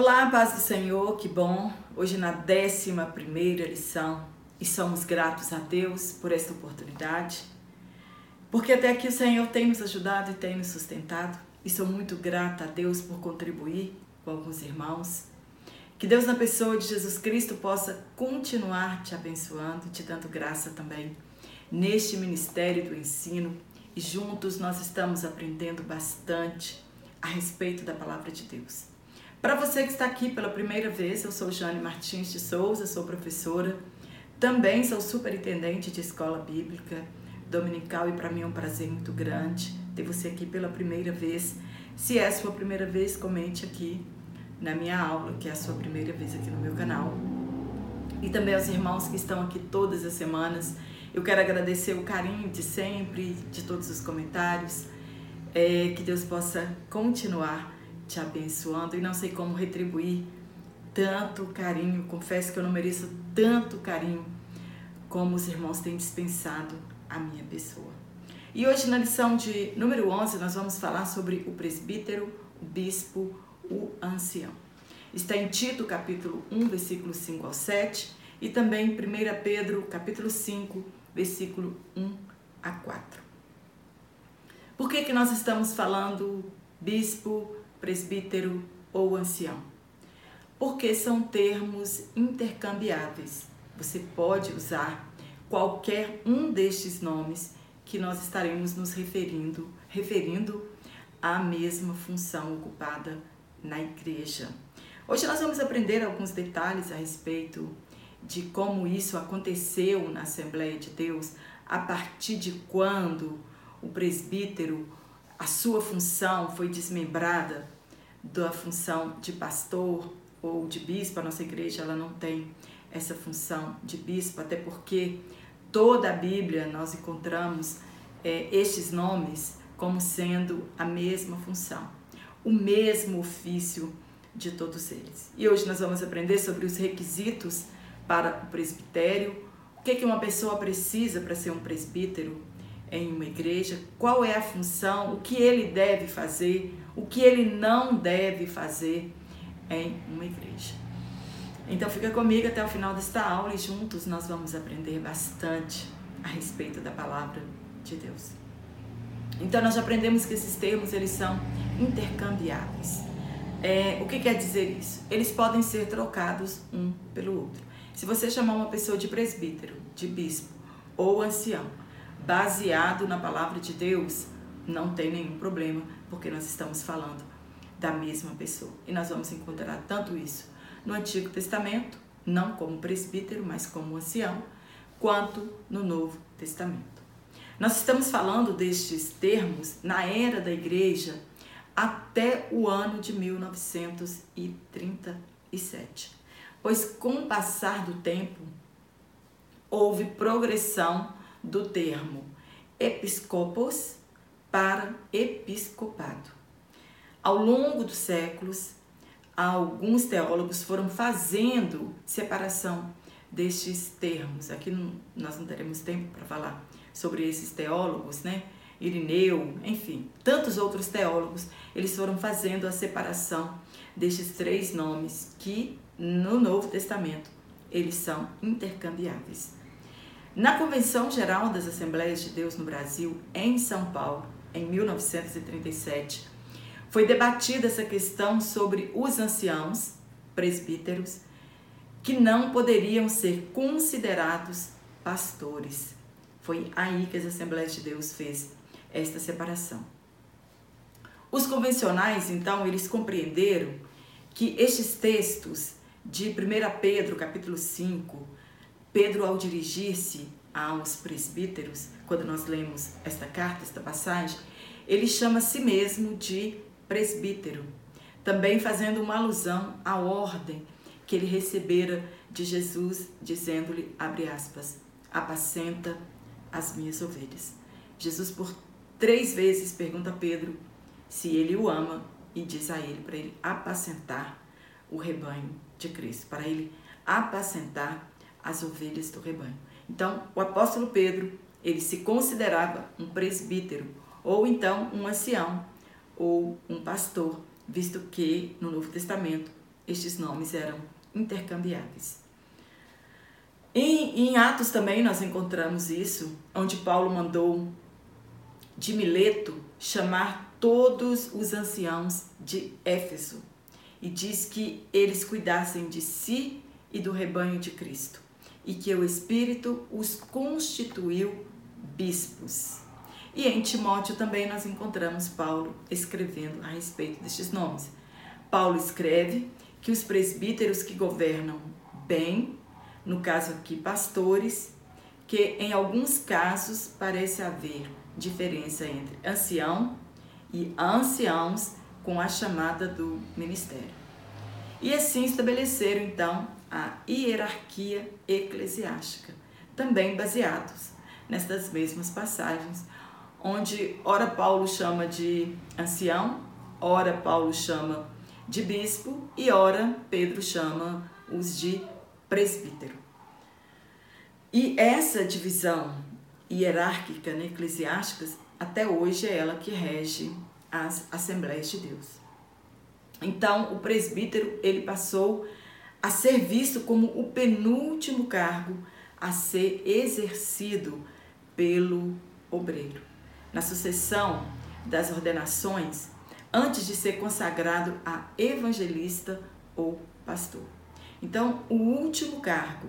Olá, paz do Senhor, que bom. Hoje na décima primeira lição e somos gratos a Deus por esta oportunidade, porque até aqui o Senhor tem nos ajudado e tem nos sustentado e sou muito grata a Deus por contribuir com alguns irmãos. Que Deus, na pessoa de Jesus Cristo, possa continuar te abençoando te dando graça também neste ministério do ensino e juntos nós estamos aprendendo bastante a respeito da palavra de Deus. Para você que está aqui pela primeira vez, eu sou Jane Martins de Souza, sou professora, também sou superintendente de escola bíblica dominical e para mim é um prazer muito grande ter você aqui pela primeira vez. Se é a sua primeira vez, comente aqui na minha aula, que é a sua primeira vez aqui no meu canal. E também aos irmãos que estão aqui todas as semanas. Eu quero agradecer o carinho de sempre, de todos os comentários. É, que Deus possa continuar te abençoando e não sei como retribuir tanto carinho. Confesso que eu não mereço tanto carinho como os irmãos têm dispensado a minha pessoa. E hoje, na lição de número 11, nós vamos falar sobre o presbítero, o bispo, o ancião. Está em Tito, capítulo 1, versículo 5 ao 7, e também 1 Pedro, capítulo 5, versículo 1 a 4. Por que, que nós estamos falando bispo, presbítero ou ancião? Porque são termos intercambiáveis. Você pode usar qualquer um destes nomes que nós estaremos nos referindo, referindo à mesma função ocupada na igreja. Hoje nós vamos aprender alguns detalhes a respeito de como isso aconteceu na Assembleia de Deus, a partir de quando o presbítero, a sua função foi desmembrada da função de pastor ou de bispo. A nossa igreja ela não tem essa função de bispo, até porque toda a Bíblia nós encontramos é, estes nomes como sendo a mesma função, o mesmo ofício de todos eles. E hoje nós vamos aprender sobre os requisitos para o presbitério, o que, que uma pessoa precisa para ser um presbítero em uma igreja, qual é a função, o que ele deve fazer, o que ele não deve fazer em uma igreja. Então fica comigo até o final desta aula e juntos nós vamos aprender bastante a respeito da palavra de Deus. Então nós já aprendemos que esses termos eles são intercambiáveis. É, o que quer dizer isso? Eles podem ser trocados um pelo outro. Se você chamar uma pessoa de presbítero, de bispo ou ancião, baseado na palavra de Deus, não tem nenhum problema, porque nós estamos falando da mesma pessoa. E nós vamos encontrar tanto isso no Antigo Testamento, não como presbítero, mas como ancião, quanto no Novo Testamento. Nós estamos falando destes termos na era da igreja até o ano de 1937, pois com o passar do tempo houve progressão do termo episcopos para episcopado. Ao longo dos séculos, alguns teólogos foram fazendo separação destes termos. Aqui nós não teremos tempo para falar sobre esses teólogos, né? Irineu, enfim, tantos outros teólogos, eles foram fazendo a separação destes três nomes que no Novo Testamento eles são intercambiáveis. Na Convenção Geral das Assembleias de Deus no Brasil, em São Paulo, em 1937, foi debatida essa questão sobre os anciãos, presbíteros, que não poderiam ser considerados pastores. Foi aí que as Assembleias de Deus fez esta separação. Os convencionais, então, eles compreenderam que estes textos de 1 Pedro, capítulo 5, Pedro ao dirigir-se aos presbíteros, quando nós lemos esta carta, esta passagem, ele chama a si mesmo de presbítero, também fazendo uma alusão à ordem que ele recebera de Jesus, dizendo-lhe, abre aspas, apacenta as minhas ovelhas. Jesus por três vezes pergunta a Pedro se ele o ama e diz a ele para ele apacentar o rebanho de Cristo, para ele apacentar as ovelhas do rebanho. Então, o apóstolo Pedro, ele se considerava um presbítero, ou então um ancião, ou um pastor, visto que no Novo Testamento estes nomes eram intercambiáveis. Em, em Atos também nós encontramos isso, onde Paulo mandou de Mileto chamar todos os anciãos de Éfeso e diz que eles cuidassem de si e do rebanho de Cristo e que o Espírito os constituiu bispos. E em Timóteo também nós encontramos Paulo escrevendo a respeito destes nomes. Paulo escreve que os presbíteros que governam bem, no caso aqui pastores, que em alguns casos parece haver diferença entre ancião e anciãos com a chamada do ministério. E assim estabeleceram então a hierarquia eclesiástica, também baseados nestas mesmas passagens onde ora Paulo chama de ancião, ora Paulo chama de bispo e ora Pedro chama os de presbítero. E essa divisão hierárquica né, eclesiástica, até hoje é ela que rege as Assembleias de Deus. Então, o presbítero, ele passou a ser visto como o penúltimo cargo a ser exercido pelo obreiro na sucessão das ordenações antes de ser consagrado a evangelista ou pastor. Então, o último cargo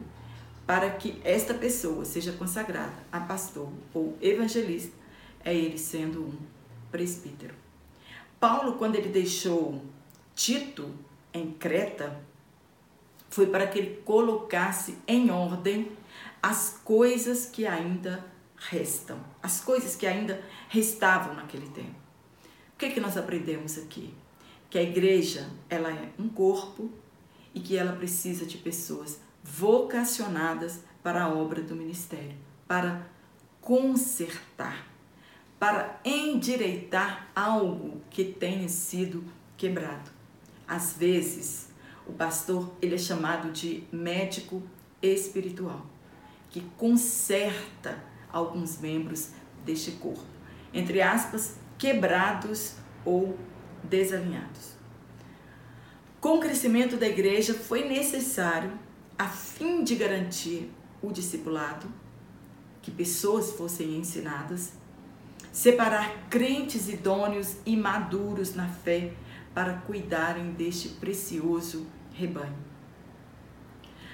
para que esta pessoa seja consagrada a pastor ou evangelista é ele sendo um presbítero. Paulo, quando ele deixou Tito em Creta, foi para que ele colocasse em ordem as coisas que ainda restam, as coisas que ainda restavam naquele tempo. O que, é que nós aprendemos aqui? Que a igreja ela é um corpo e que ela precisa de pessoas vocacionadas para a obra do ministério, para consertar, para endireitar algo que tenha sido quebrado. Às vezes, o pastor ele é chamado de médico espiritual, que conserta alguns membros deste corpo, entre aspas, quebrados ou desalinhados. Com o crescimento da igreja, foi necessário, a fim de garantir o discipulado, que pessoas fossem ensinadas, separar crentes idôneos e maduros na fé para cuidarem deste precioso rebanho.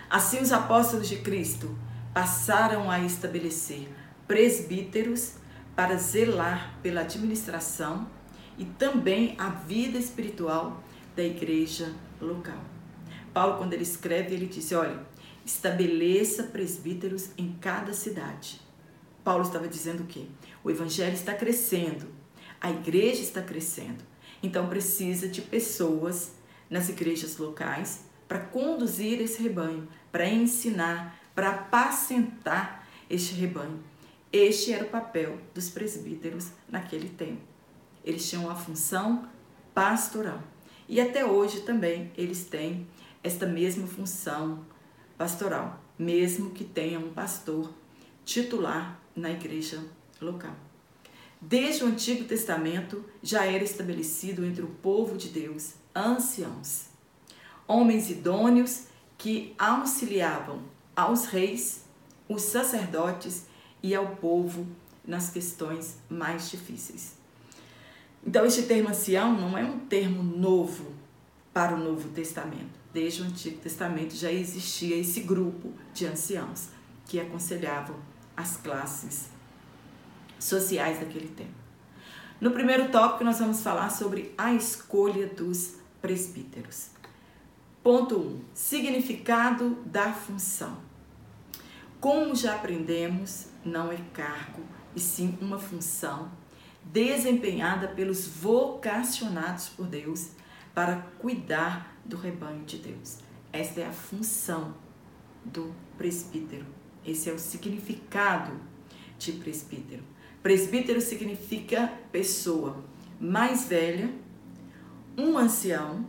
Assim, os apóstolos de Cristo passaram a estabelecer presbíteros para zelar pela administração e também a vida espiritual da igreja local. Paulo, quando ele escreve, ele diz: olha, estabeleça presbíteros em cada cidade. Paulo estava dizendo o quê? O evangelho está crescendo, a igreja está crescendo, então precisa de pessoas nas igrejas locais para conduzir esse rebanho, para ensinar, para apacentar este rebanho. Este era o papel dos presbíteros naquele tempo. Eles tinham a função pastoral. E até hoje também eles têm esta mesma função pastoral, mesmo que tenham um pastor titular na igreja local. Desde o Antigo Testamento já era estabelecido entre o povo de Deus anciãos, homens idôneos que auxiliavam aos reis, os sacerdotes e ao povo nas questões mais difíceis. Então, este termo ancião não é um termo novo para o Novo Testamento. Desde o Antigo Testamento já existia esse grupo de anciãos que aconselhavam as classes sociais daquele tempo. No primeiro tópico, nós vamos falar sobre a escolha dos presbíteros. Ponto 1. Um, significado da função. Como já aprendemos, não é cargo, e sim uma função desempenhada pelos vocacionados por Deus para cuidar do rebanho de Deus. Esta é a função do presbítero. Esse é o significado de presbítero. Presbítero significa pessoa mais velha, um ancião,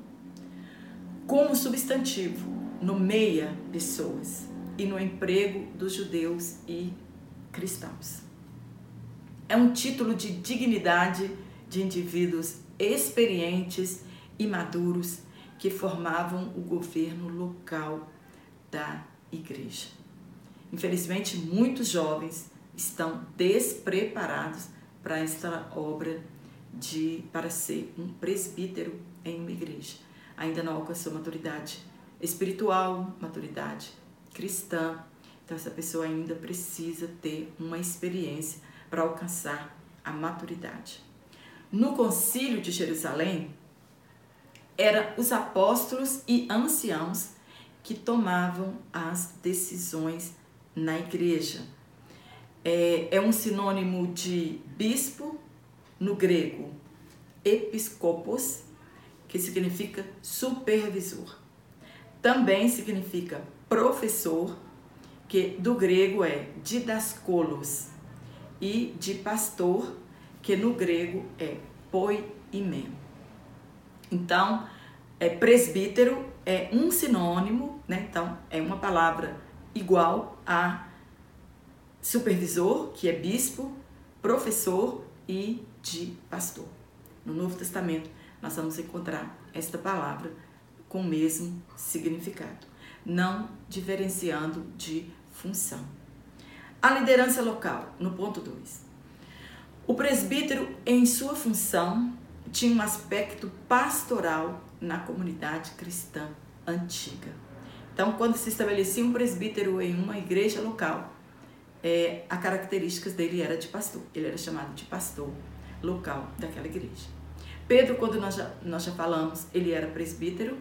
como substantivo, nomeia pessoas e no emprego dos judeus e cristãos. É um título de dignidade de indivíduos experientes e maduros que formavam o governo local da igreja. Infelizmente, muitos jovens estão despreparados para esta obra de para ser um presbítero em uma igreja. Ainda não alcançou maturidade espiritual, maturidade cristã. Então essa pessoa ainda precisa ter uma experiência para alcançar a maturidade. No concílio de Jerusalém, eram os apóstolos e anciãos que tomavam as decisões na igreja. É, é um sinônimo de bispo no grego, episcopos, que significa supervisor. Também significa professor, que do grego é didascolos, e de pastor, que no grego é poimen. Então, é presbítero é um sinônimo, né? Então, é uma palavra igual a supervisor, que é bispo, professor e de pastor. No Novo Testamento, nós vamos encontrar esta palavra com o mesmo significado, não diferenciando de função. A liderança local, no ponto 2. O presbítero, em sua função, tinha um aspecto pastoral na comunidade cristã antiga. Então, quando se estabelecia um presbítero em uma igreja local, é, a características dele era de pastor. Ele era chamado de pastor local daquela igreja. Pedro, quando nós já, nós já falamos, ele era presbítero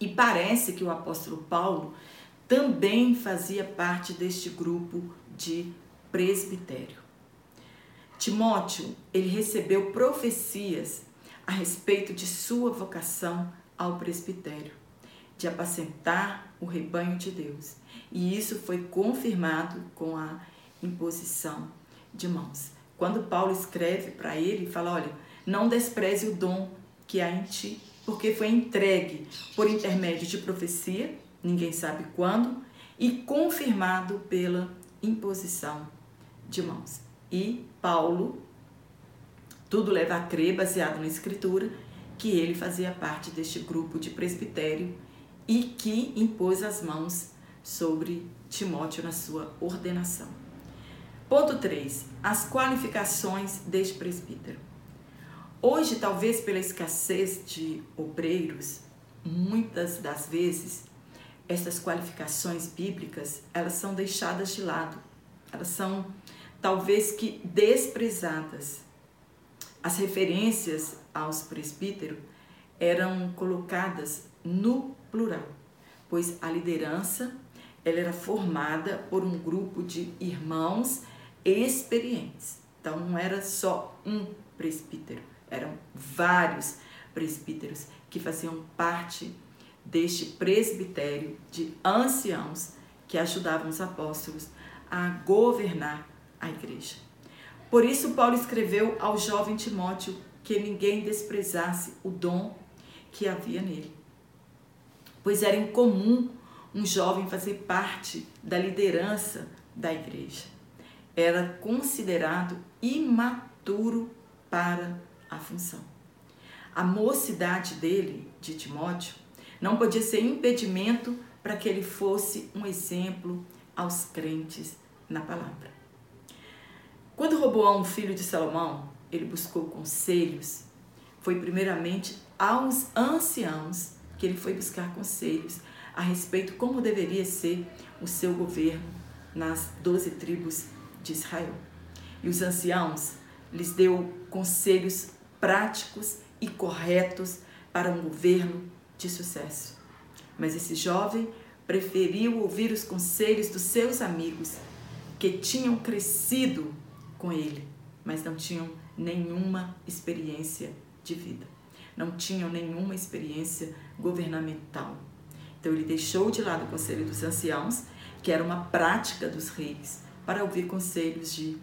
e parece que o apóstolo Paulo também fazia parte deste grupo de presbitério. Timóteo, ele recebeu profecias a respeito de sua vocação ao presbitério, de apacentar o rebanho de Deus. E isso foi confirmado com a imposição de mãos. Quando Paulo escreve para ele, fala: olha, não despreze o dom que há em ti, porque foi entregue por intermédio de profecia, ninguém sabe quando, e confirmado pela imposição de mãos. E Paulo, tudo leva a crer, baseado na Escritura, que ele fazia parte deste grupo de presbitério e que impôs as mãos sobre Timóteo na sua ordenação. Ponto 3. As qualificações deste presbítero. Hoje, talvez pela escassez de obreiros, muitas das vezes essas qualificações bíblicas, elas são deixadas de lado. Elas são talvez que desprezadas. As referências aos presbíteros eram colocadas no plural, pois a liderança ela era formada por um grupo de irmãos experientes. Então não era só um presbítero, eram vários presbíteros que faziam parte deste presbitério de anciãos que ajudavam os apóstolos a governar a igreja. Por isso, Paulo escreveu ao jovem Timóteo que ninguém desprezasse o dom que havia nele, pois era incomum um jovem fazer parte da liderança da igreja. Era considerado imaturo para a função. A mocidade dele, de Timóteo, não podia ser impedimento para que ele fosse um exemplo aos crentes na palavra. Quando Roboão, filho de Salomão, ele buscou conselhos, foi primeiramente aos anciãos que ele foi buscar conselhos a respeito como deveria ser o seu governo nas doze tribos de Israel. E os anciãos lhes deu conselhos práticos e corretos para um governo de sucesso. Mas esse jovem preferiu ouvir os conselhos dos seus amigos que tinham crescido com ele, mas não tinham nenhuma experiência de vida, não tinham nenhuma experiência governamental. Então ele deixou de lado o conselho dos anciãos, que era uma prática dos reis, para ouvir conselhos de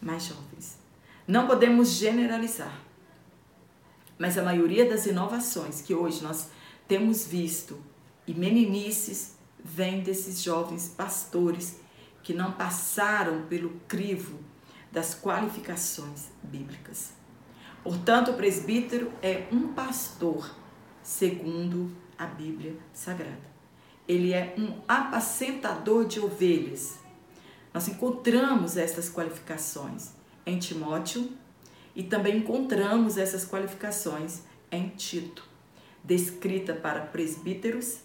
mais jovens. Não podemos generalizar, mas a maioria das inovações que hoje nós temos visto e meninices vem desses jovens pastores que não passaram pelo crivo das qualificações bíblicas. Portanto, o presbítero é um pastor segundo a Bíblia Sagrada. Ele é um apacentador de ovelhas. Nós encontramos essas qualificações em Timóteo e também encontramos essas qualificações em Tito, descrita para presbíteros,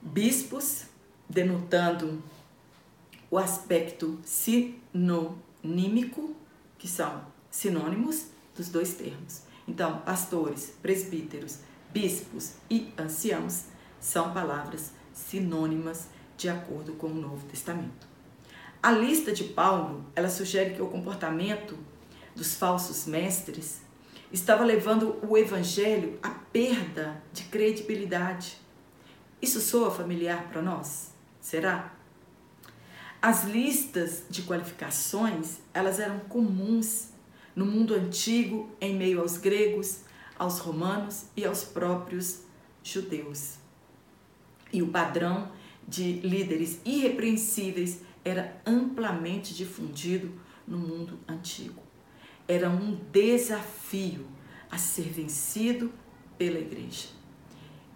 bispos, denotando o aspecto sinonímico, que são sinônimos dos dois termos. Então, pastores, presbíteros, bispos e anciãos são palavras sinônimas de acordo com o Novo Testamento. A lista de Paulo, ela sugere que o comportamento dos falsos mestres estava levando o evangelho à perda de credibilidade. Isso soa familiar para nós? Será? As listas de qualificações, elas eram comuns no mundo antigo em meio aos gregos, aos romanos e aos próprios judeus. E o padrão de líderes irrepreensíveis era amplamente difundido no mundo antigo. Era um desafio a ser vencido pela igreja.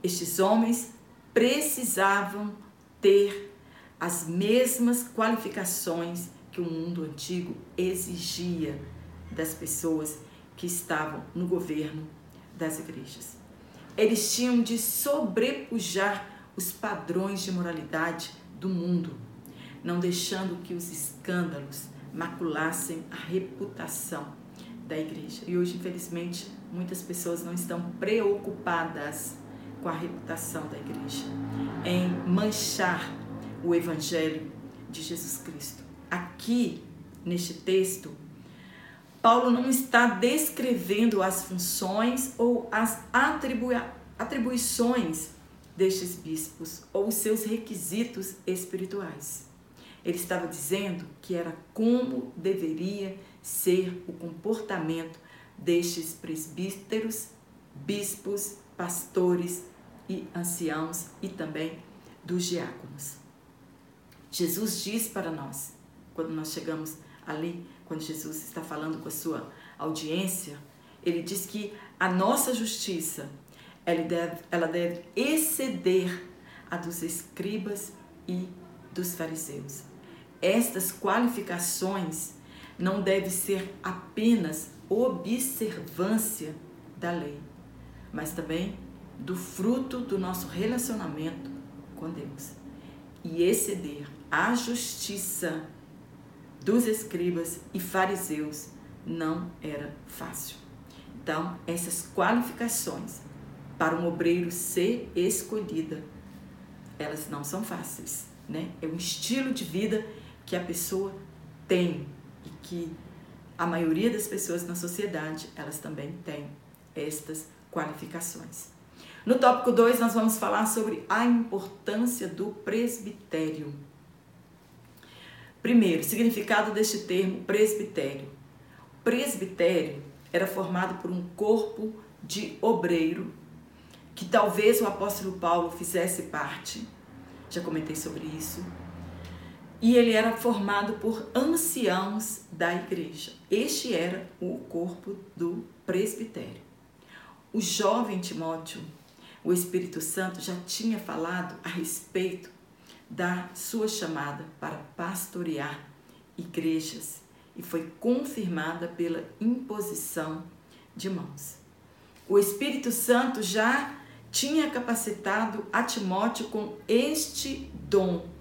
Estes homens precisavam ter as mesmas qualificações que o mundo antigo exigia das pessoas que estavam no governo das igrejas. Eles tinham de sobrepujar os padrões de moralidade do mundo, não deixando que os escândalos maculassem a reputação da igreja. E hoje, infelizmente, muitas pessoas não estão preocupadas com a reputação da igreja, em manchar o evangelho de Jesus Cristo. Aqui, neste texto, Paulo não está descrevendo as funções ou as atribui atribuições destes bispos ou seus requisitos espirituais. Ele estava dizendo que era como deveria ser o comportamento destes presbíteros, bispos, pastores e anciãos e também dos diáconos. Jesus diz para nós, quando nós chegamos ali quando Jesus está falando com a sua audiência, ele diz que a nossa justiça ela deve, ela deve exceder a dos escribas e dos fariseus. Estas qualificações não devem ser apenas observância da lei, mas também do fruto do nosso relacionamento com Deus. E exceder a justiça dos escribas e fariseus não era fácil. Então, essas qualificações para um obreiro ser escolhida, elas não são fáceis, né? É um estilo de vida que a pessoa tem e que a maioria das pessoas na sociedade, elas também têm estas qualificações. No tópico 2, nós vamos falar sobre a importância do presbitério. Primeiro, significado deste termo presbitério. presbitério era formado por um corpo de obreiro, que talvez o apóstolo Paulo fizesse parte, já comentei sobre isso, e ele era formado por anciãos da igreja. Este era o corpo do presbitério. O jovem Timóteo, o Espírito Santo já tinha falado a respeito da sua chamada para pastorear igrejas e foi confirmada pela imposição de mãos. O Espírito Santo já tinha capacitado a Timóteo com este dom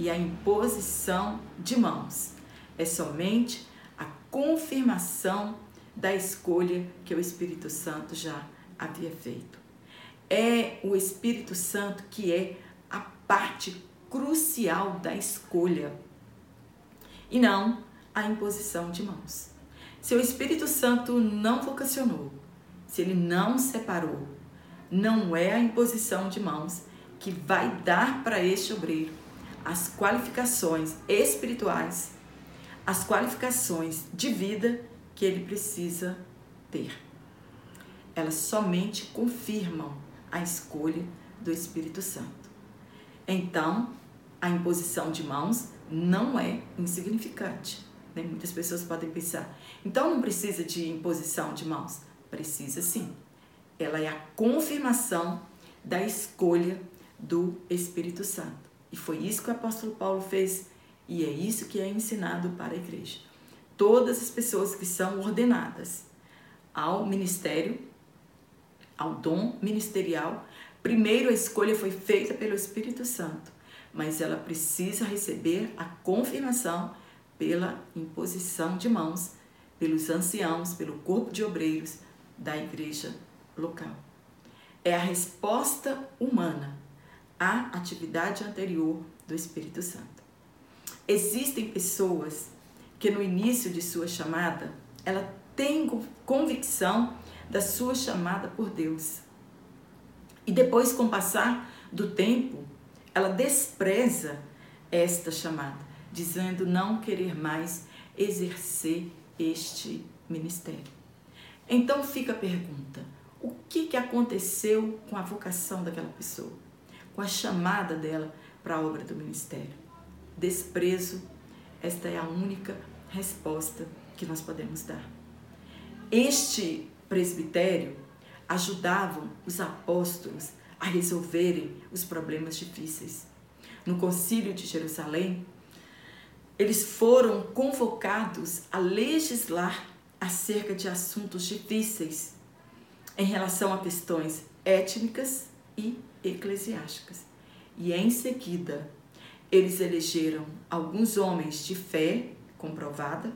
e a imposição de mãos. É somente a confirmação da escolha que o Espírito Santo já havia feito. É o Espírito Santo que é a parte crucial da escolha e não a imposição de mãos. Se o Espírito Santo não vocacionou, se ele não separou, não é a imposição de mãos que vai dar para este obreiro as qualificações espirituais, as qualificações de vida que ele precisa ter. Elas somente confirmam a escolha do Espírito Santo. Então, a imposição de mãos não é insignificante. Né? Muitas pessoas podem pensar, então não precisa de imposição de mãos? Precisa sim. ela é a confirmação da escolha do Espírito Santo. E foi isso que o apóstolo Paulo fez e é isso que é ensinado para a igreja. Todas as pessoas que são ordenadas ao ministério, ao dom ministerial, primeiro a escolha foi feita pelo Espírito Santo, mas ela precisa receber a confirmação pela imposição de mãos pelos anciãos, pelo corpo de obreiros da igreja local. É a resposta humana à atividade anterior do Espírito Santo. Existem pessoas que no início de sua chamada, ela tem convicção da sua chamada por Deus. E depois, com o passar do tempo, ela despreza esta chamada, dizendo não querer mais exercer este ministério. Então fica a pergunta: o que, que aconteceu com a vocação daquela pessoa, com a chamada dela para a obra do ministério? Desprezo, esta é a única resposta que nós podemos dar. Este presbitério ajudavam os apóstolos a resolverem os problemas difíceis. No concílio de Jerusalém, eles foram convocados a legislar acerca de assuntos difíceis em relação a questões étnicas e eclesiásticas. E em seguida, eles elegeram alguns homens de fé comprovada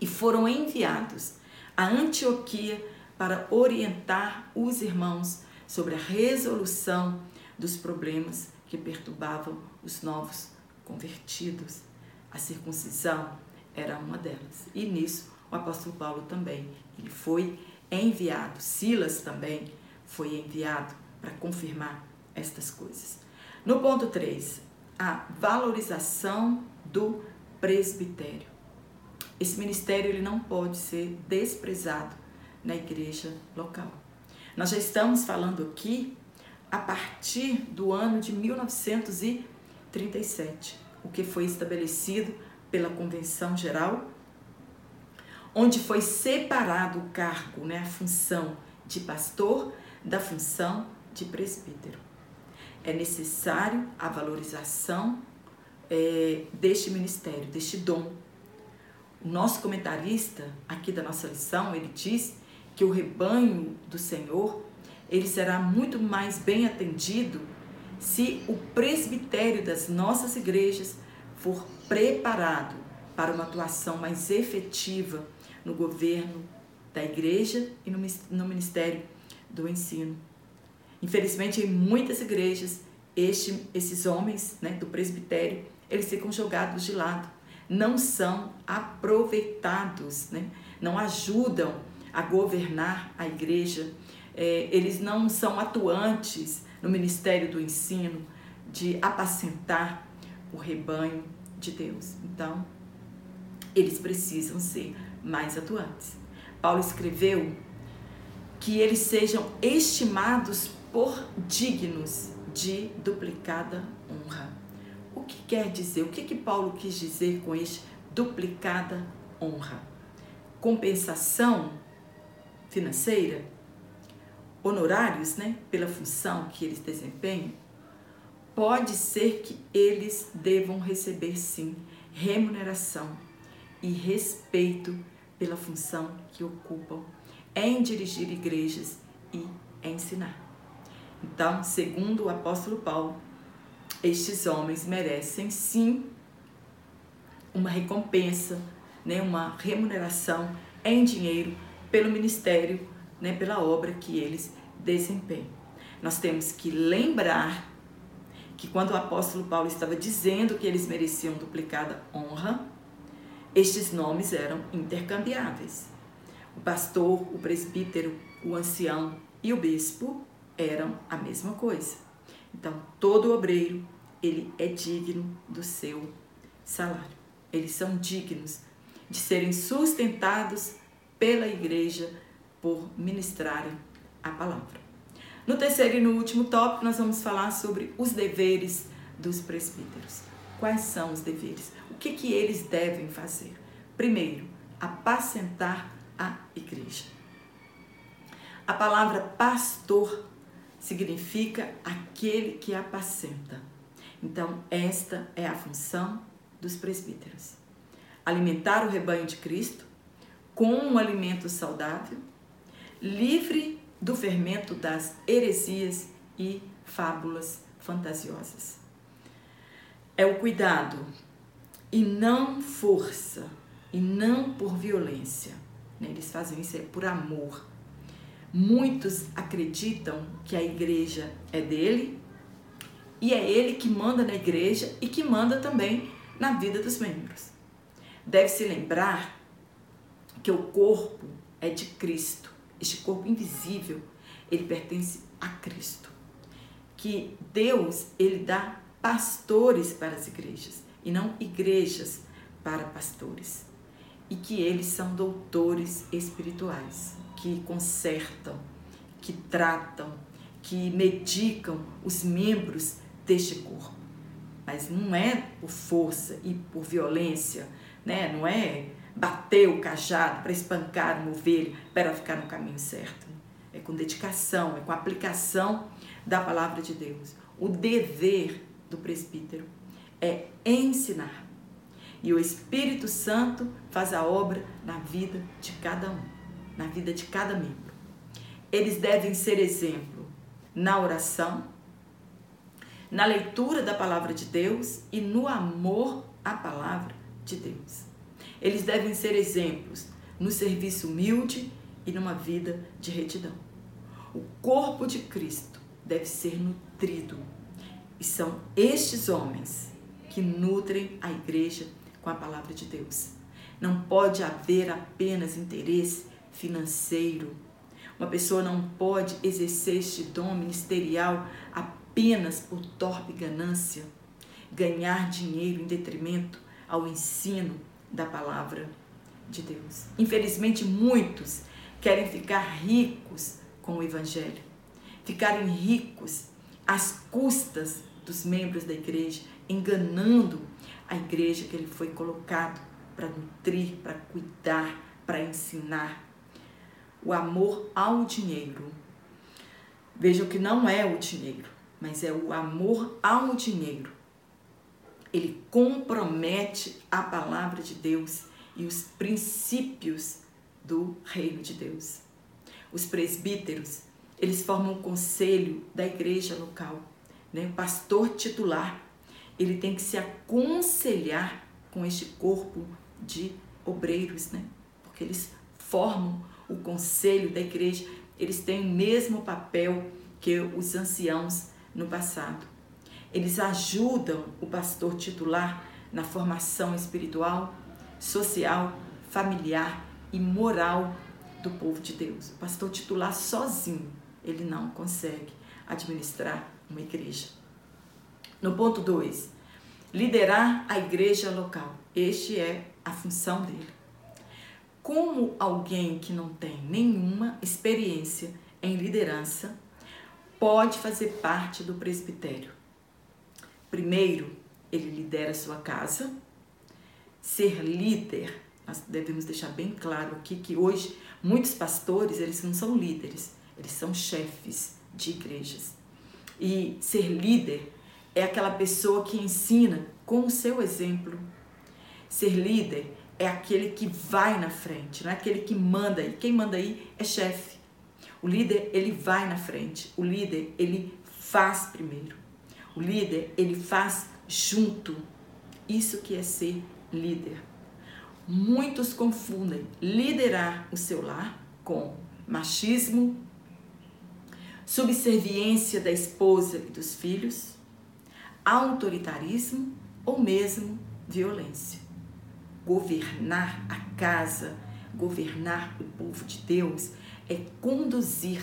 e foram enviados a Antioquia para orientar os irmãos sobre a resolução dos problemas que perturbavam os novos convertidos. A circuncisão era uma delas. E nisso o apóstolo Paulo também. Ele foi enviado, Silas também foi enviado para confirmar estas coisas. No ponto 3, a valorização do presbitério. Esse ministério ele não pode ser desprezado na igreja local. Nós já estamos falando aqui a partir do ano de 1937 o que foi estabelecido pela Convenção Geral, onde foi separado o cargo, né, a função de pastor da função de presbítero. É necessário a valorização é, deste ministério, deste dom. O nosso comentarista aqui da nossa lição, ele diz que o rebanho do Senhor, ele será muito mais bem atendido se o presbitério das nossas igrejas for preparado para uma atuação mais efetiva no governo da igreja e no ministério do ensino. Infelizmente, em muitas igrejas, este, esses homens né, do presbitério, eles ficam jogados de lado, não são aproveitados, né, não ajudam a governar a igreja, é, eles não são atuantes no ministério do ensino, de apacentar o rebanho de Deus. Então, eles precisam ser mais atuantes. Paulo escreveu que eles sejam estimados por dignos de duplicada honra. O que quer dizer? O que, que Paulo quis dizer com este duplicada honra? Compensação financeira? honorários, né, pela função que eles desempenham, pode ser que eles devam receber sim remuneração e respeito pela função que ocupam em dirigir igrejas e ensinar. Então, segundo o apóstolo Paulo, estes homens merecem sim uma recompensa, né, uma remuneração em dinheiro pelo ministério né, pela obra que eles desempenham. Nós temos que lembrar que quando o apóstolo Paulo estava dizendo que eles mereciam duplicada honra, estes nomes eram intercambiáveis. O pastor, o presbítero, o ancião e o bispo eram a mesma coisa. Então, todo obreiro, ele é digno do seu salário. Eles são dignos de serem sustentados pela igreja por ministrarem a palavra. No terceiro e no último tópico, nós vamos falar sobre os deveres dos presbíteros. Quais são os deveres? O que, que eles devem fazer? Primeiro, apacentar a igreja. A palavra pastor significa aquele que apacenta. Então, esta é a função dos presbíteros: alimentar o rebanho de Cristo com um alimento saudável, livre do fermento das heresias e fábulas fantasiosas. É o cuidado e não força e não por violência. Né? Eles fazem isso é por amor. Muitos acreditam que a igreja é dele e é ele que manda na igreja e que manda também na vida dos membros. Deve-se lembrar que o corpo é de Cristo. Este corpo invisível, ele pertence a Cristo. Que Deus, ele dá pastores para as igrejas e não igrejas para pastores. E que eles são doutores espirituais, que consertam, que tratam, que medicam os membros deste corpo. Mas não é por força e por violência, né? Não é bater o cajado para espancar uma ovelha para ficar no caminho certo. É com dedicação, é com aplicação da palavra de Deus. O dever do presbítero é ensinar. E o Espírito Santo faz a obra na vida de cada um, na vida de cada membro. Eles devem ser exemplo na oração, na leitura da palavra de Deus e no amor à palavra de Deus. Eles devem ser exemplos no serviço humilde e numa vida de retidão. O corpo de Cristo deve ser nutrido. E são estes homens que nutrem a igreja com a palavra de Deus. Não pode haver apenas interesse financeiro. Uma pessoa não pode exercer este dom ministerial apenas por torpe ganância, ganhar dinheiro em detrimento ao ensino da palavra de Deus. Infelizmente, muitos querem ficar ricos com o Evangelho, ficarem ricos às custas dos membros da igreja, enganando a igreja que ele foi colocado para nutrir, para cuidar, para ensinar. O amor ao dinheiro. Vejam que não é o dinheiro, mas é o amor ao dinheiro. Ele compromete a palavra de Deus e os princípios do reino de Deus. Os presbíteros, eles formam o conselho da igreja local né? o pastor titular, ele tem que se aconselhar com este corpo de obreiros, né? porque eles formam o conselho da igreja, eles têm o mesmo papel que os anciãos no passado. Eles ajudam o pastor titular na formação espiritual, social, familiar e moral do povo de Deus. O pastor titular sozinho, ele não consegue administrar uma igreja. No ponto 2, liderar a igreja local. Este é a função dele. Como alguém que não tem nenhuma experiência em liderança pode fazer parte do presbitério? Primeiro, ele lidera sua casa. Ser líder, nós devemos deixar bem claro aqui que hoje muitos pastores, eles não são líderes, eles são chefes de igrejas. E ser líder é aquela pessoa que ensina com o seu exemplo. Ser líder é aquele que vai na frente, não é aquele que manda aí. Quem manda aí é chefe. O líder, ele vai na frente. O líder, ele faz primeiro. O líder, ele faz junto. Isso que é ser líder. Muitos confundem liderar o seu lar com machismo, subserviência da esposa e dos filhos, autoritarismo ou mesmo violência. Governar a casa, governar o povo de Deus é conduzir,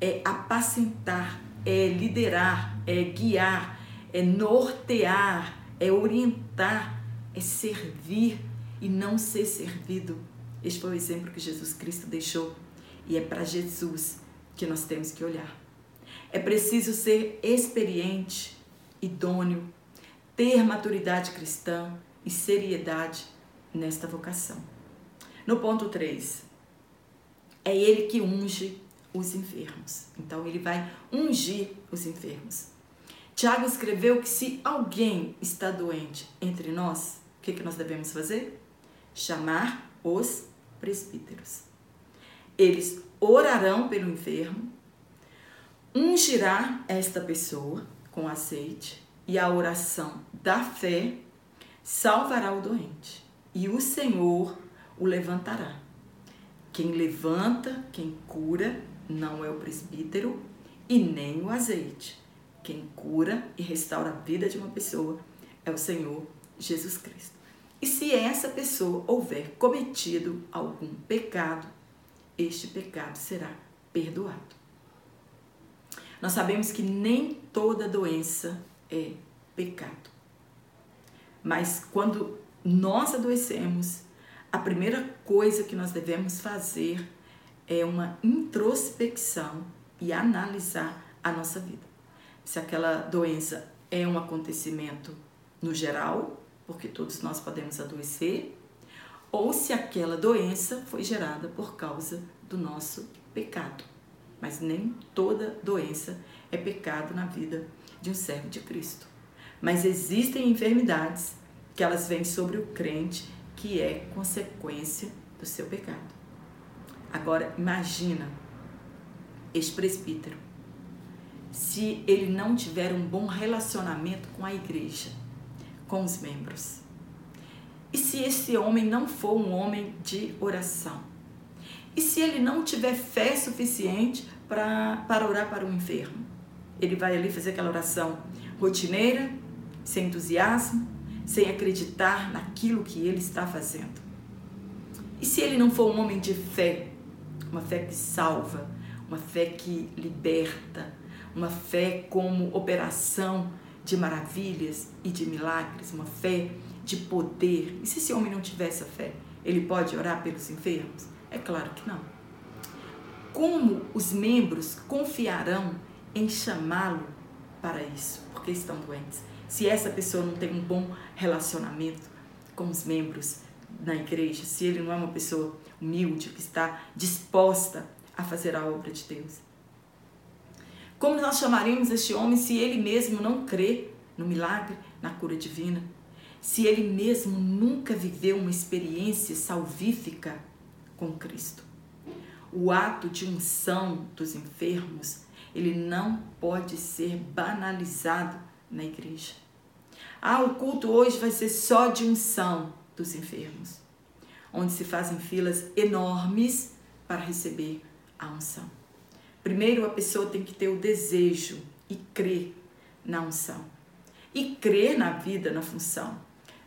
é apacentar, é liderar, é guiar, é nortear, é orientar, é servir e não ser servido. Este foi o exemplo que Jesus Cristo deixou e é para Jesus que nós temos que olhar. É preciso ser experiente, idôneo, ter maturidade cristã e seriedade nesta vocação. No ponto 3, é ele que unge os enfermos. Então ele vai ungir os enfermos. Tiago escreveu que se alguém está doente entre nós, o que, que nós devemos fazer? Chamar os presbíteros. Eles orarão pelo enfermo, ungirá esta pessoa com azeite e a oração da fé salvará o doente e o Senhor o levantará. Quem levanta, quem cura, não é o presbítero e nem o azeite. Quem cura e restaura a vida de uma pessoa é o Senhor Jesus Cristo. E se essa pessoa houver cometido algum pecado, este pecado será perdoado. Nós sabemos que nem toda doença é pecado. Mas quando nós adoecemos, a primeira coisa que nós devemos fazer é uma introspecção e analisar a nossa vida. Se aquela doença é um acontecimento no geral, porque todos nós podemos adoecer, ou se aquela doença foi gerada por causa do nosso pecado. Mas nem toda doença é pecado na vida de um servo de Cristo. Mas existem enfermidades que elas vêm sobre o crente que é consequência do seu pecado. Agora, imagina este presbítero, se ele não tiver um bom relacionamento com a igreja, com os membros. E se esse homem não for um homem de oração? E se ele não tiver fé suficiente pra, para orar para o enfermo? Ele vai ali fazer aquela oração rotineira, sem entusiasmo, sem acreditar naquilo que ele está fazendo. E se ele não for um homem de fé, uma fé que salva, uma fé que liberta, uma fé como operação de maravilhas e de milagres, uma fé de poder. E se esse homem não tiver essa fé, ele pode orar pelos enfermos? É claro que não. Como os membros confiarão em chamá-lo para isso? Porque estão doentes. Se essa pessoa não tem um bom relacionamento com os membros na igreja, se ele não é uma pessoa humilde, que está disposta a fazer a obra de Deus. Como nós chamaríamos este homem se ele mesmo não crê no milagre, na cura divina? Se ele mesmo nunca viveu uma experiência salvífica com Cristo? O ato de unção dos enfermos, ele não pode ser banalizado na igreja. Ah, o culto hoje vai ser só de unção dos enfermos onde se fazem filas enormes para receber a unção. Primeiro, a pessoa tem que ter o desejo e crer na unção. E crer na vida, na função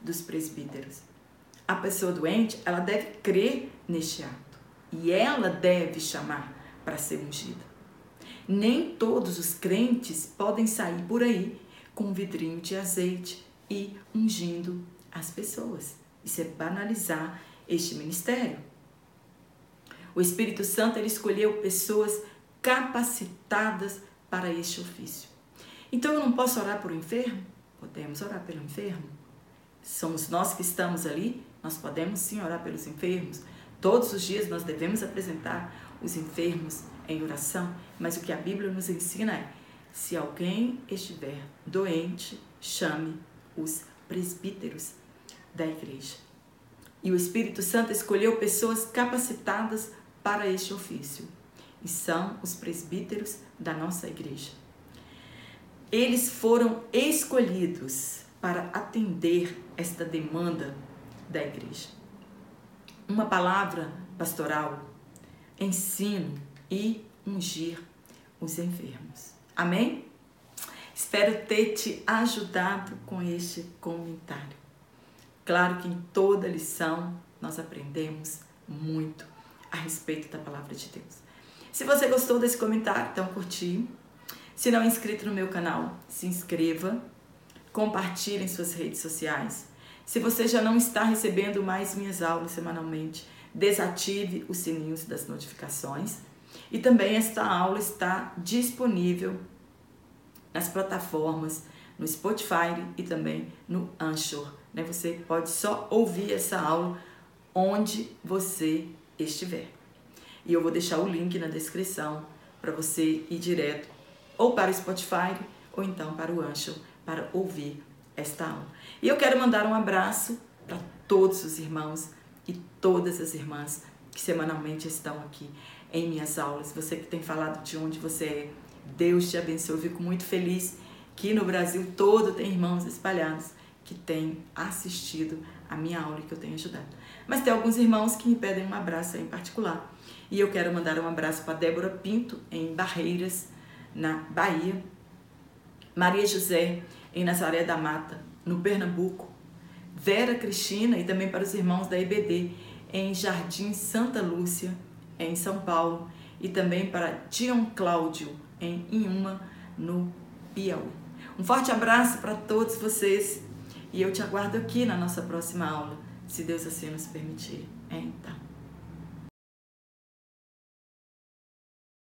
dos presbíteros. A pessoa doente, ela deve crer neste ato. E ela deve chamar para ser ungida. Nem todos os crentes podem sair por aí com um vidrinho de azeite e ungindo as pessoas. Isso é banalizar este ministério. O Espírito Santo ele escolheu pessoas capacitadas para este ofício. Então eu não posso orar por um enfermo? Podemos orar pelo enfermo. Somos nós que estamos ali, nós podemos sim orar pelos enfermos. Todos os dias nós devemos apresentar os enfermos em oração, mas o que a Bíblia nos ensina é: se alguém estiver doente, chame os presbíteros da igreja. E o Espírito Santo escolheu pessoas capacitadas para este ofício, e são os presbíteros da nossa igreja. Eles foram escolhidos para atender esta demanda da igreja. Uma palavra pastoral, ensino e ungir os enfermos. Amém? Espero ter te ajudado com este comentário. Claro que em toda lição nós aprendemos muito a respeito da palavra de Deus. Se você gostou desse comentário, então curtir. Se não é inscrito no meu canal, se inscreva. Compartilhe em suas redes sociais. Se você já não está recebendo mais minhas aulas semanalmente, desative os sininhos das notificações. E também esta aula está disponível nas plataformas no Spotify e também no Anchor. Né? Você pode só ouvir essa aula onde você estiver. E eu vou deixar o link na descrição para você ir direto ou para o Spotify ou então para o Ancho para ouvir esta aula. E eu quero mandar um abraço para todos os irmãos e todas as irmãs que semanalmente estão aqui em minhas aulas. Você que tem falado de onde você é, Deus te abençoe. Eu fico muito feliz que no Brasil todo tem irmãos espalhados que têm assistido a minha aula e que eu tenho ajudado. Mas tem alguns irmãos que me pedem um abraço em particular. E eu quero mandar um abraço para Débora Pinto, em Barreiras, na Bahia. Maria José, em Nazaré da Mata, no Pernambuco. Vera Cristina e também para os irmãos da EBD, em Jardim Santa Lúcia, em São Paulo. E também para Dion Cláudio, em Inhuma, no Piauí. Um forte abraço para todos vocês e eu te aguardo aqui na nossa próxima aula, se Deus assim nos permitir. Então.